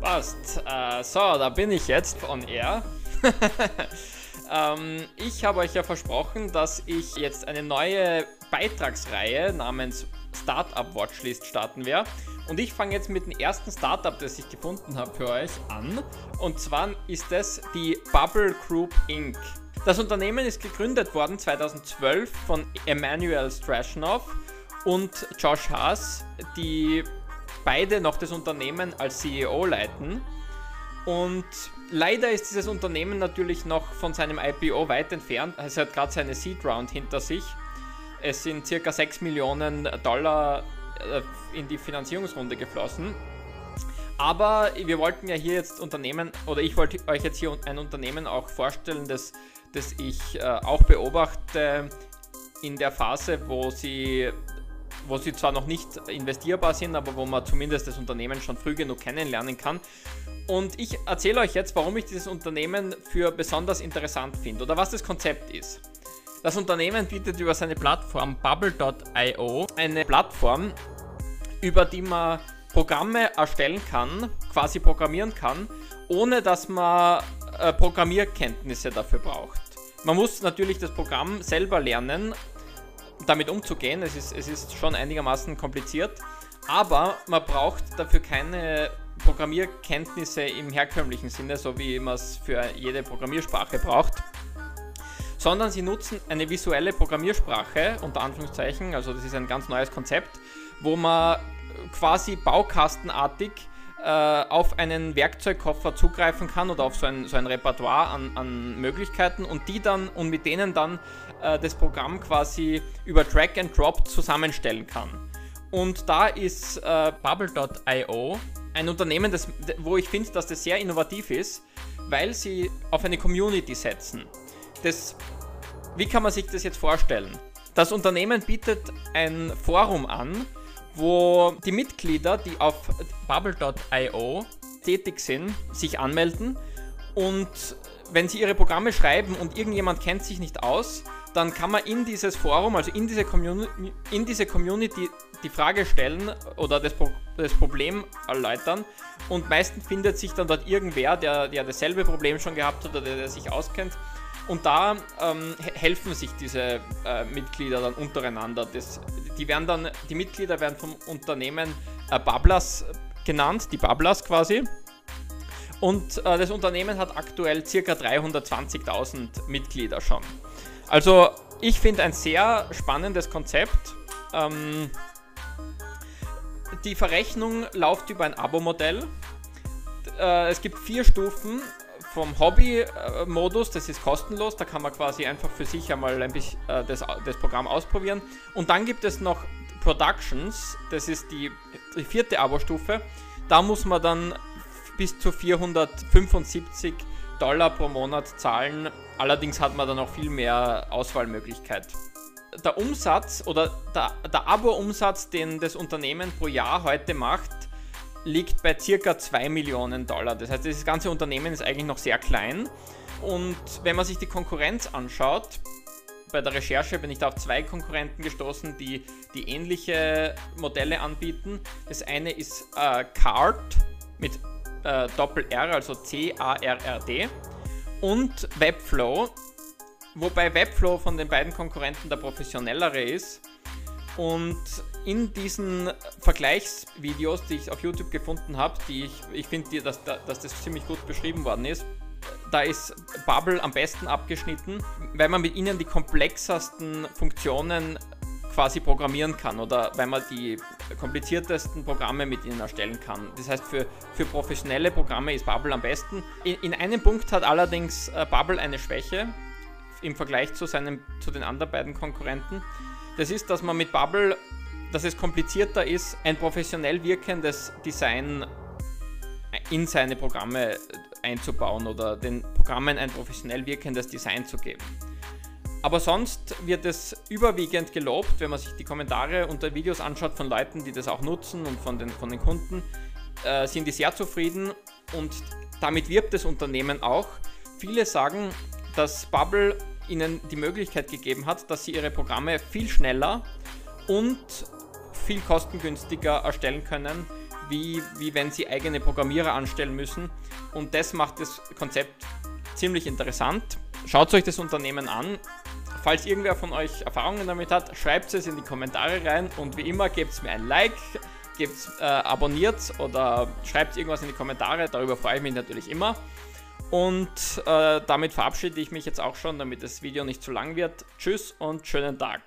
Passt. Äh, so, da bin ich jetzt on air. ähm, ich habe euch ja versprochen, dass ich jetzt eine neue Beitragsreihe namens Startup Watchlist starten werde. Und ich fange jetzt mit dem ersten Startup, das ich gefunden habe für euch, an. Und zwar ist es die Bubble Group Inc. Das Unternehmen ist gegründet worden 2012 von Emmanuel Strashnov und Josh Haas, die beide noch das Unternehmen als CEO leiten. Und leider ist dieses Unternehmen natürlich noch von seinem IPO weit entfernt. Es hat gerade seine Seed Round hinter sich. Es sind circa 6 Millionen Dollar äh, in die Finanzierungsrunde geflossen. Aber wir wollten ja hier jetzt Unternehmen, oder ich wollte euch jetzt hier ein Unternehmen auch vorstellen, das, das ich äh, auch beobachte in der Phase, wo sie wo sie zwar noch nicht investierbar sind, aber wo man zumindest das Unternehmen schon früh genug kennenlernen kann. Und ich erzähle euch jetzt, warum ich dieses Unternehmen für besonders interessant finde oder was das Konzept ist. Das Unternehmen bietet über seine Plattform bubble.io eine Plattform, über die man Programme erstellen kann, quasi programmieren kann, ohne dass man äh, Programmierkenntnisse dafür braucht. Man muss natürlich das Programm selber lernen, damit umzugehen. Es ist, es ist schon einigermaßen kompliziert, aber man braucht dafür keine Programmierkenntnisse im herkömmlichen Sinne, so wie man es für jede Programmiersprache braucht, sondern sie nutzen eine visuelle Programmiersprache, unter Anführungszeichen, also das ist ein ganz neues Konzept, wo man quasi baukastenartig auf einen Werkzeugkoffer zugreifen kann oder auf so ein, so ein Repertoire an, an Möglichkeiten und die dann und mit denen dann äh, das Programm quasi über Drag and Drop zusammenstellen kann. Und da ist äh, Bubble.io ein Unternehmen, das, wo ich finde, dass das sehr innovativ ist, weil sie auf eine Community setzen. Das, wie kann man sich das jetzt vorstellen? Das Unternehmen bietet ein Forum an, wo die Mitglieder, die auf bubble.io tätig sind, sich anmelden. Und wenn sie ihre Programme schreiben und irgendjemand kennt sich nicht aus, dann kann man in dieses Forum, also in diese, Communi in diese Community die Frage stellen oder das, Pro das, Problem erläutern. Und meistens findet sich dann dort irgendwer, der, der dasselbe Problem schon gehabt hat oder der, der sich auskennt und da ähm, helfen sich diese äh, Mitglieder dann untereinander. Das, die, werden dann, die Mitglieder werden vom Unternehmen äh, Bablas genannt, die Bablas quasi. Und äh, das Unternehmen hat aktuell ca. 320.000 Mitglieder schon. Also ich finde ein sehr spannendes Konzept. Ähm, die Verrechnung läuft über ein Abo-Modell. Äh, es gibt vier Stufen vom Hobby-Modus, das ist kostenlos, da kann man quasi einfach für sich einmal ein bisschen äh, das, das Programm ausprobieren. Und dann gibt es noch Productions, das ist die, die vierte Abo-Stufe. Da muss man dann bis zu 475 Dollar pro Monat zahlen. Allerdings hat man dann auch viel mehr Auswahlmöglichkeit. Der Umsatz oder der, der Abo-Umsatz, den das Unternehmen pro Jahr heute macht, liegt bei circa 2 Millionen Dollar. Das heißt, das ganze Unternehmen ist eigentlich noch sehr klein. Und wenn man sich die Konkurrenz anschaut, bei der Recherche bin ich da auf zwei Konkurrenten gestoßen, die, die ähnliche Modelle anbieten. Das eine ist äh, Card mit äh, Doppel-R, also C-A-R-R-D und Webflow, wobei Webflow von den beiden Konkurrenten der professionellere ist. Und in diesen Vergleichsvideos, die ich auf YouTube gefunden habe, die ich, ich finde, dass, dass das ziemlich gut beschrieben worden ist, da ist Bubble am besten abgeschnitten, weil man mit ihnen die komplexesten Funktionen quasi programmieren kann oder weil man die kompliziertesten Programme mit ihnen erstellen kann. Das heißt, für, für professionelle Programme ist Bubble am besten. In, in einem Punkt hat allerdings äh, Bubble eine Schwäche im Vergleich zu, seinem, zu den anderen beiden Konkurrenten. Das ist, dass man mit Bubble, dass es komplizierter ist, ein professionell wirkendes Design in seine Programme einzubauen oder den Programmen ein professionell wirkendes Design zu geben. Aber sonst wird es überwiegend gelobt, wenn man sich die Kommentare unter Videos anschaut von Leuten, die das auch nutzen und von den, von den Kunden, äh, sind die sehr zufrieden und damit wirbt das Unternehmen auch. Viele sagen, dass Bubble ihnen die Möglichkeit gegeben hat, dass sie ihre Programme viel schneller und viel kostengünstiger erstellen können, wie, wie wenn sie eigene Programmierer anstellen müssen. Und das macht das Konzept ziemlich interessant. Schaut euch das Unternehmen an. Falls irgendwer von euch Erfahrungen damit hat, schreibt es in die Kommentare rein und wie immer gebt mir ein Like, gebt, äh, abonniert oder schreibt irgendwas in die Kommentare, darüber freue ich mich natürlich immer. Und äh, damit verabschiede ich mich jetzt auch schon, damit das Video nicht zu lang wird. Tschüss und schönen Tag.